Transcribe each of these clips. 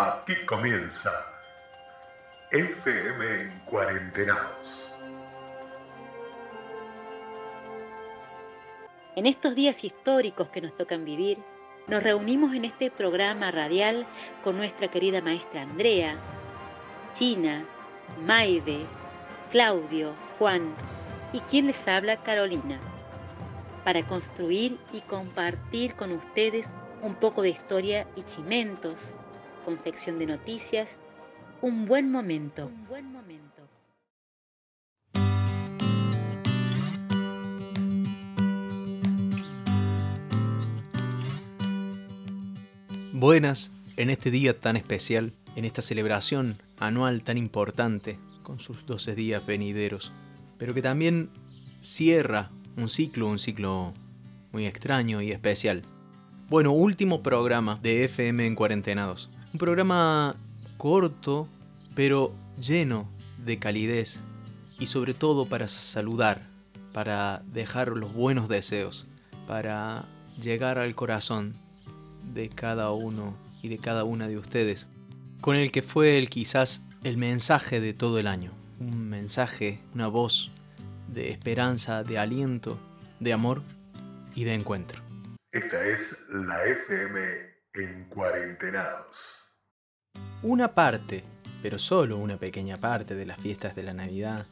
Aquí comienza FM en Cuarentenados. En estos días históricos que nos tocan vivir, nos reunimos en este programa radial con nuestra querida maestra Andrea, China, Maide, Claudio, Juan y quien les habla Carolina, para construir y compartir con ustedes un poco de historia y chimentos, con sección de noticias, un buen momento. Un buen momento. Buenas en este día tan especial, en esta celebración anual tan importante, con sus 12 días venideros, pero que también cierra un ciclo, un ciclo muy extraño y especial. Bueno, último programa de FM en Cuarentenados. Un programa corto, pero lleno de calidez y sobre todo para saludar, para dejar los buenos deseos, para llegar al corazón de cada uno y de cada una de ustedes, con el que fue el quizás el mensaje de todo el año, un mensaje, una voz de esperanza, de aliento, de amor y de encuentro. Esta es la FM en Cuarentenados. Una parte, pero solo una pequeña parte de las fiestas de la Navidad,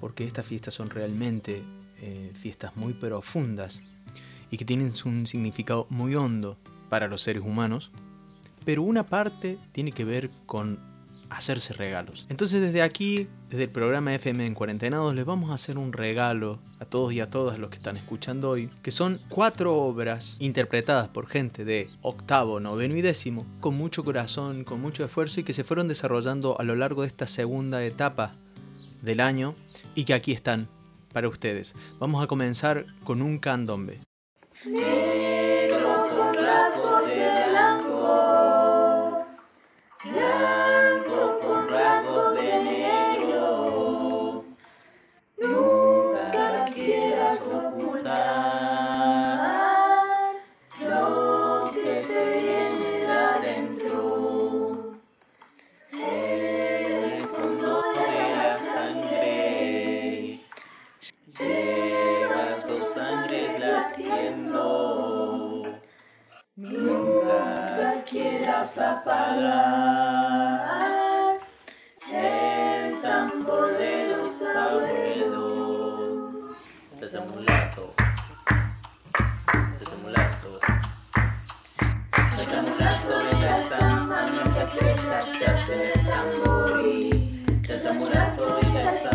porque estas fiestas son realmente eh, fiestas muy profundas y que tienen un significado muy hondo para los seres humanos, pero una parte tiene que ver con hacerse regalos. Entonces desde aquí, desde el programa FM en Cuarentenados, les vamos a hacer un regalo a todos y a todas los que están escuchando hoy, que son cuatro obras interpretadas por gente de octavo, noveno y décimo, con mucho corazón, con mucho esfuerzo y que se fueron desarrollando a lo largo de esta segunda etapa del año y que aquí están para ustedes. Vamos a comenzar con un candombe.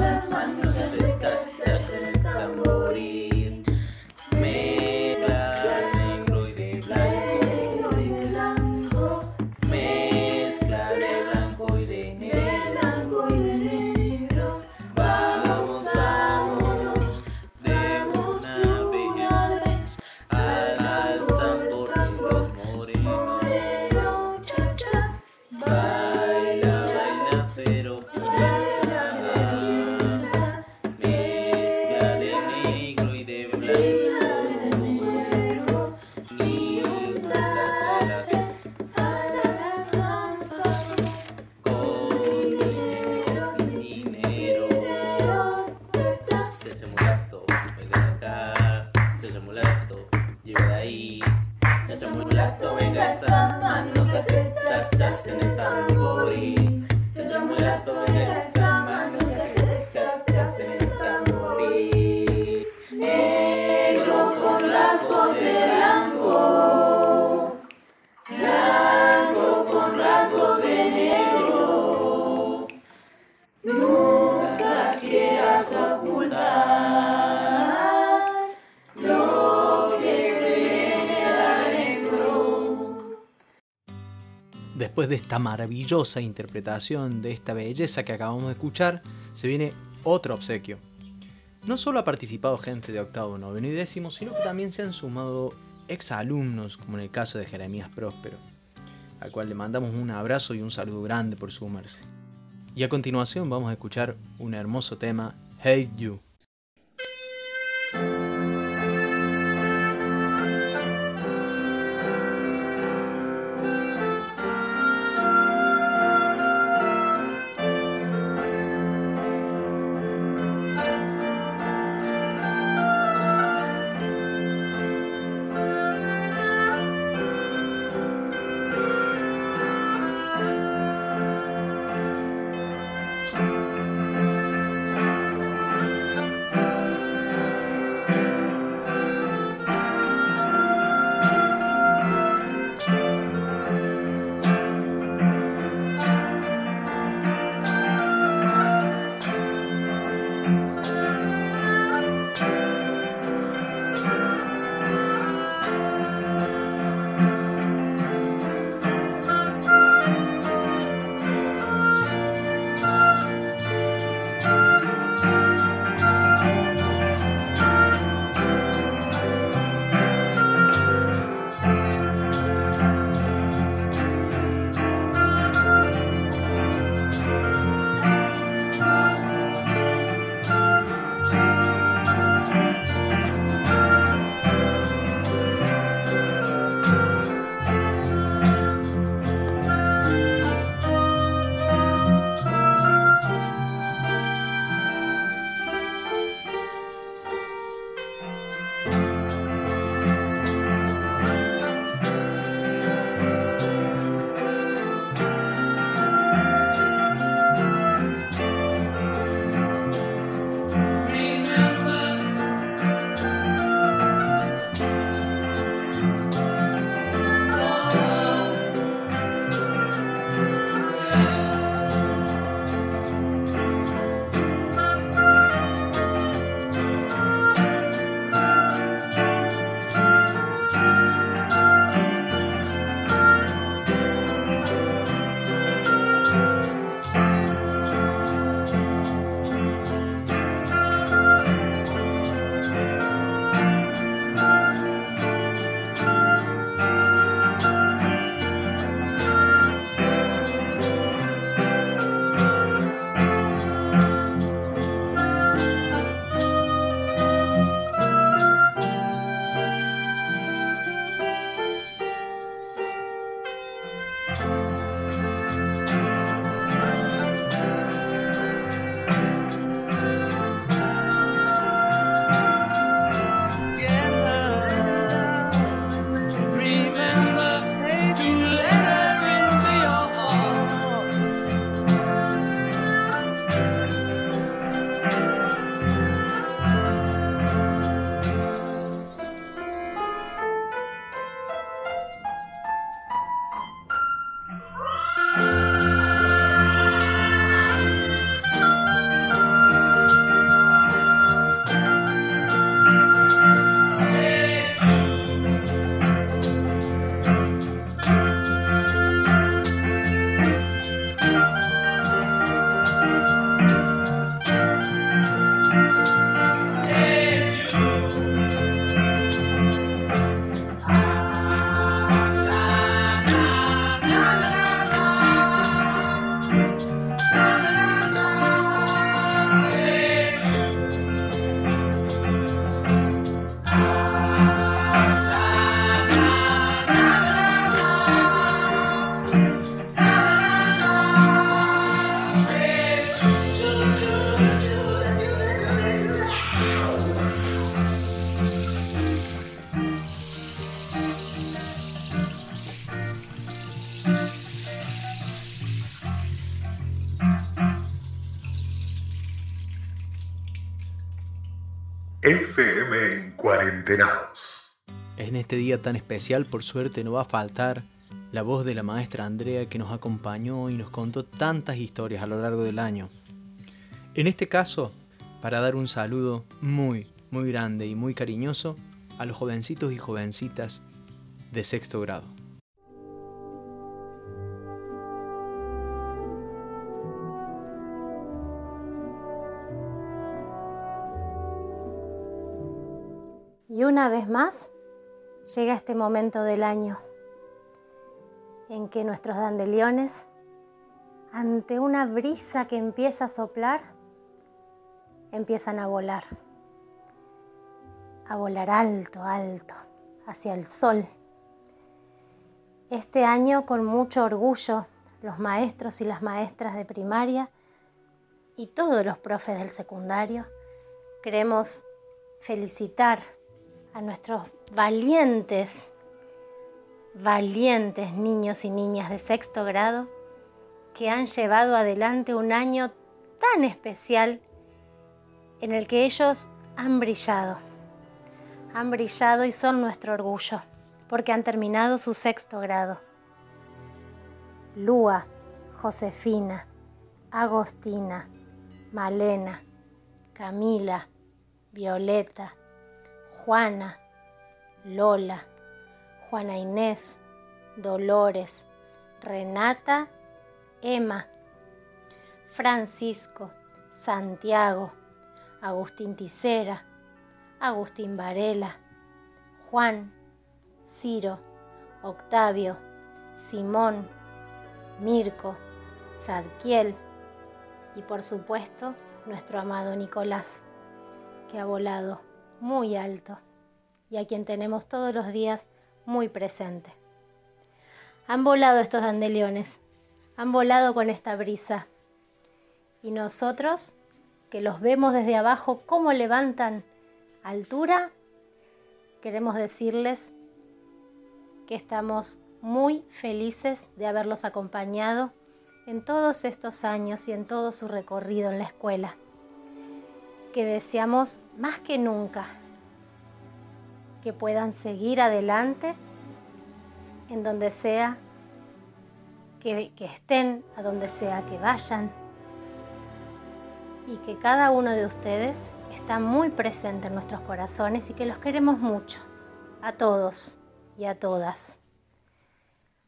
De esta maravillosa interpretación de esta belleza que acabamos de escuchar, se viene otro obsequio. No solo ha participado gente de octavo, noveno y décimo, sino que también se han sumado exalumnos, como en el caso de Jeremías Próspero, al cual le mandamos un abrazo y un saludo grande por sumarse. Y a continuación vamos a escuchar un hermoso tema, Hate You. En Cuarentenados. En este día tan especial, por suerte, no va a faltar la voz de la maestra Andrea que nos acompañó y nos contó tantas historias a lo largo del año. En este caso, para dar un saludo muy, muy grande y muy cariñoso a los jovencitos y jovencitas de sexto grado. Una vez más llega este momento del año en que nuestros dandeliones, ante una brisa que empieza a soplar, empiezan a volar, a volar alto, alto, hacia el sol. Este año con mucho orgullo los maestros y las maestras de primaria y todos los profes del secundario queremos felicitar a nuestros valientes valientes niños y niñas de sexto grado que han llevado adelante un año tan especial en el que ellos han brillado. Han brillado y son nuestro orgullo, porque han terminado su sexto grado. Lua, Josefina, Agostina, Malena, Camila, Violeta, Juana, Lola, Juana Inés, Dolores, Renata, Emma, Francisco, Santiago, Agustín Ticera, Agustín Varela, Juan, Ciro, Octavio, Simón, Mirko, Sadkiel y por supuesto nuestro amado Nicolás, que ha volado muy alto y a quien tenemos todos los días muy presente. Han volado estos dandeliones, han volado con esta brisa. Y nosotros, que los vemos desde abajo cómo levantan altura, queremos decirles que estamos muy felices de haberlos acompañado en todos estos años y en todo su recorrido en la escuela, que deseamos más que nunca que puedan seguir adelante en donde sea que, estén, a donde sea que vayan, y que cada uno de ustedes está muy presente en nuestros corazones y que los queremos mucho, a todos y a todas.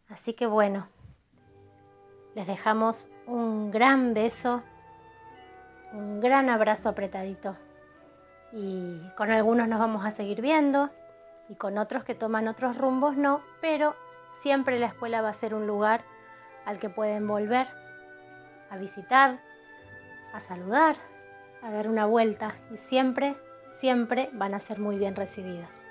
Así que bueno, les dejamos un gran beso, un gran abrazo apretadito y con algunos nos vamos a seguir viendo y con otros que toman otros rumbos no, pero siempre la escuela va a ser un lugar al que pueden volver a visitar, a saludar, a dar una vuelta y siempre, siempre van a ser muy bien recibidos.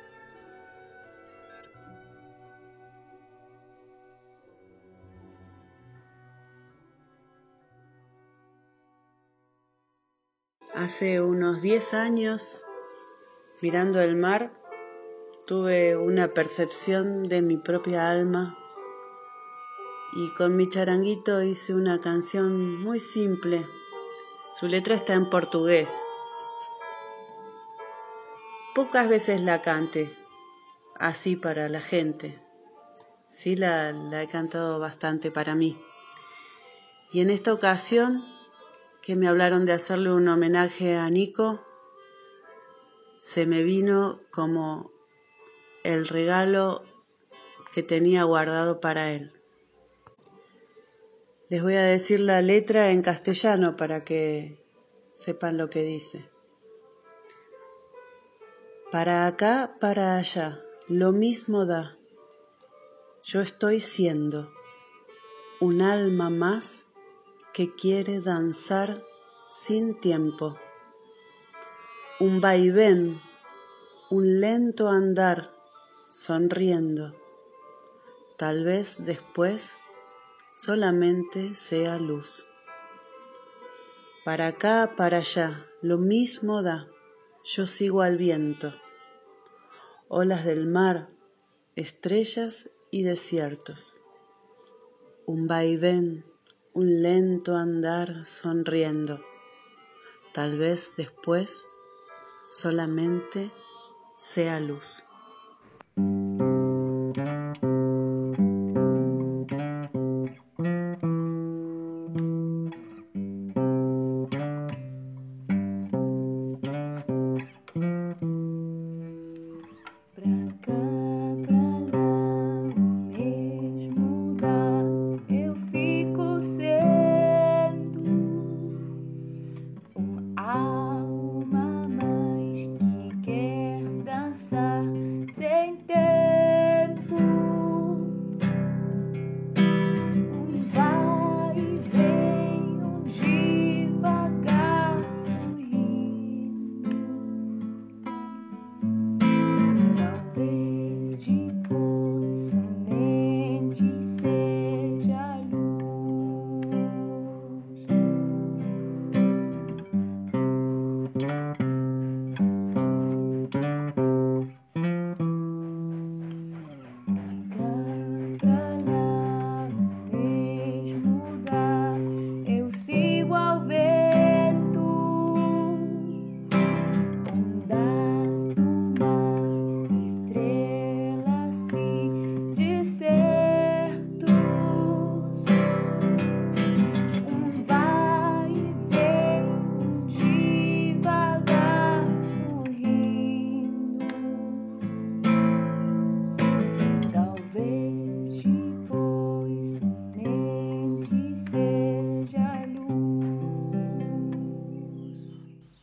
Hace unos 10 años, mirando el mar, tuve una percepción de mi propia alma y con mi charanguito hice una canción muy simple. Su letra está en portugués. Pocas veces la cante así para la gente. Sí la, la he cantado bastante para mí. Y en esta ocasión que me hablaron de hacerle un homenaje a Nico, se me vino como el regalo que tenía guardado para él. Les voy a decir la letra en castellano para que sepan lo que dice. Para acá, para allá, lo mismo da. Yo estoy siendo un alma más que quiere danzar sin tiempo. Un vaivén, un lento andar sonriendo. Tal vez después solamente sea luz. Para acá, para allá, lo mismo da, yo sigo al viento. Olas del mar, estrellas y desiertos. Un vaivén, un lento andar sonriendo. Tal vez después solamente sea luz.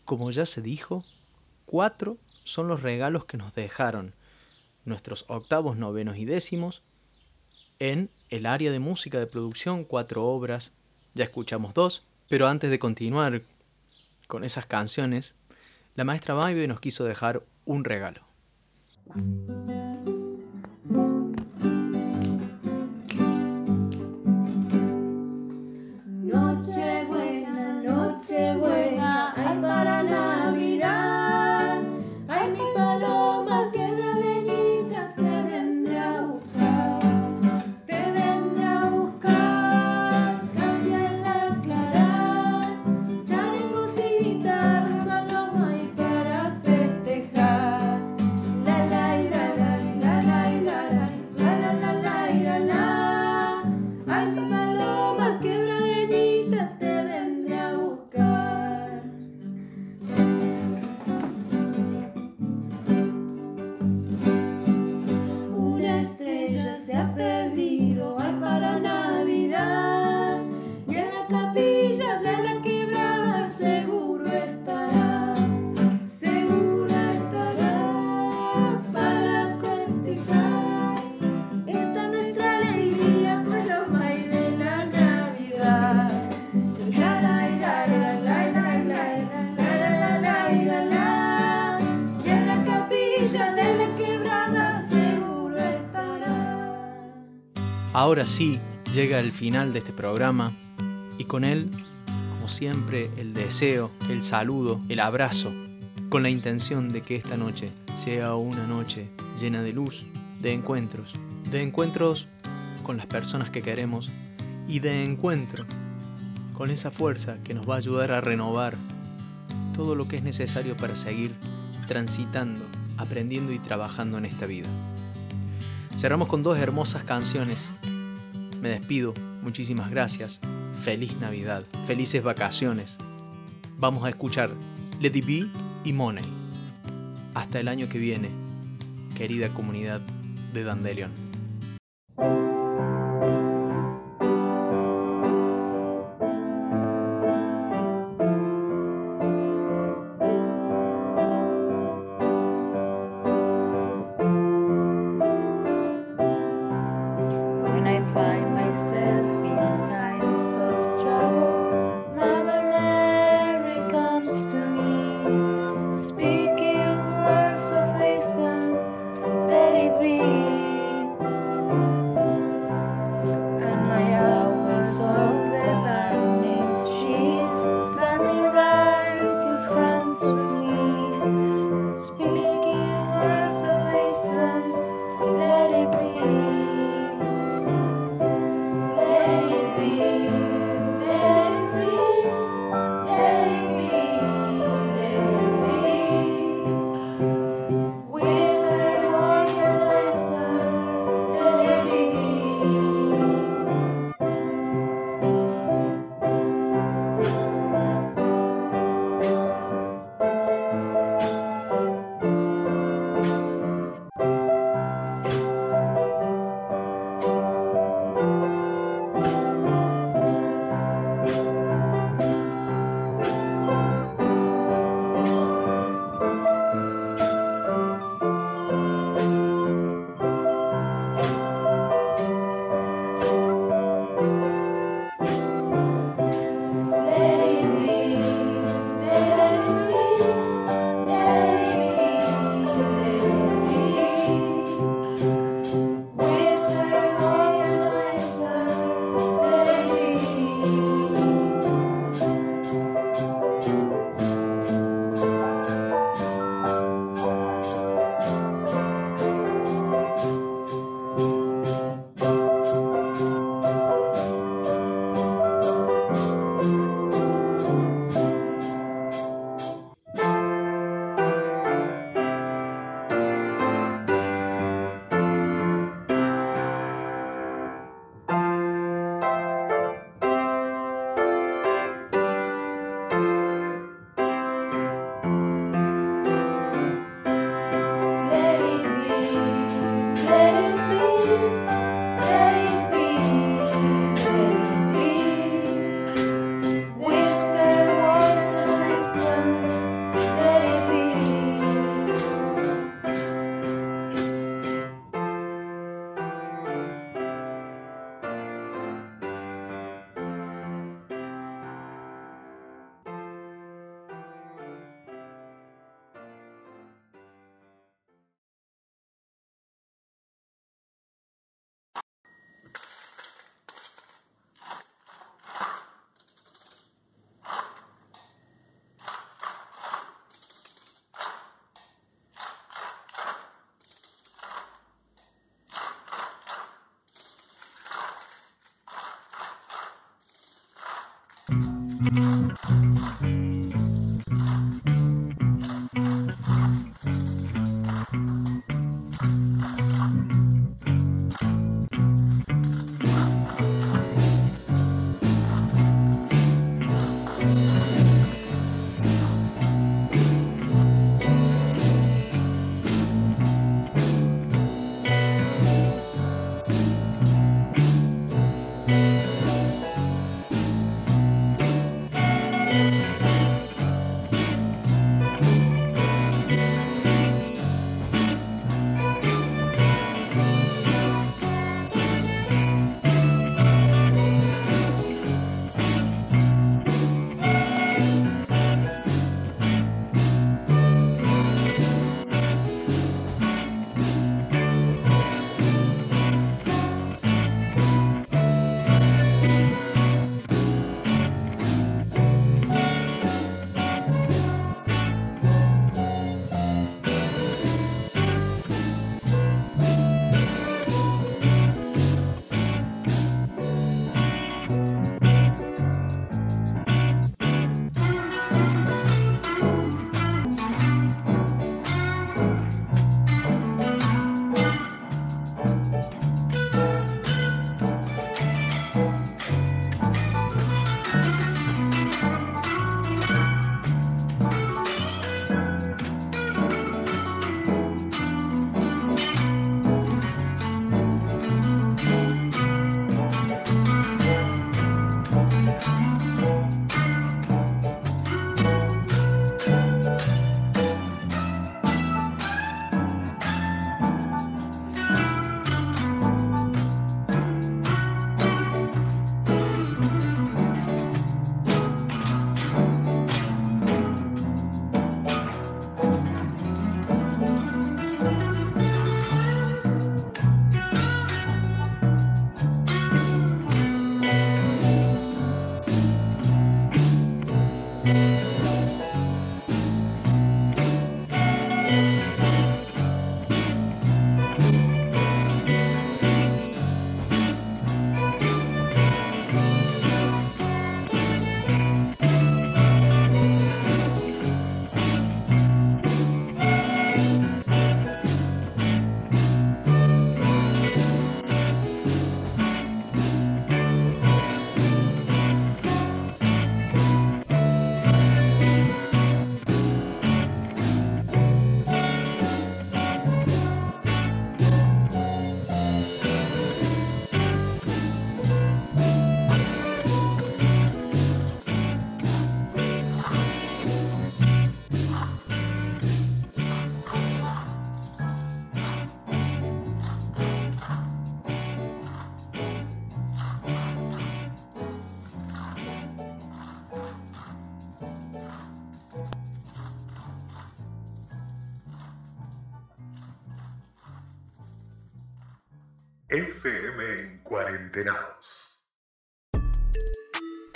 Como ya se dijo, cuatro son los regalos que nos dejaron nuestros octavos, novenos y décimos en el área de música de producción, cuatro obras, ya escuchamos dos, pero antes de continuar con esas canciones, la maestra Maivie nos quiso dejar un regalo. Ahora sí, llega el final de este programa y con él, como siempre, el deseo, el saludo, el abrazo, con la intención de que esta noche sea una noche llena de luz, de encuentros, de encuentros con las personas que queremos y de encuentro con esa fuerza que nos va a ayudar a renovar todo lo que es necesario para seguir transitando, aprendiendo y trabajando en esta vida. Cerramos con dos hermosas canciones. Me despido, muchísimas gracias. Feliz Navidad, felices vacaciones. Vamos a escuchar Lady B y Money. Hasta el año que viene, querida comunidad de Dandelion.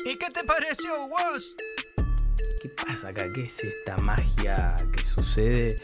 ¿Y qué te pareció, vos? ¿Qué pasa acá? ¿Qué es esta magia que sucede?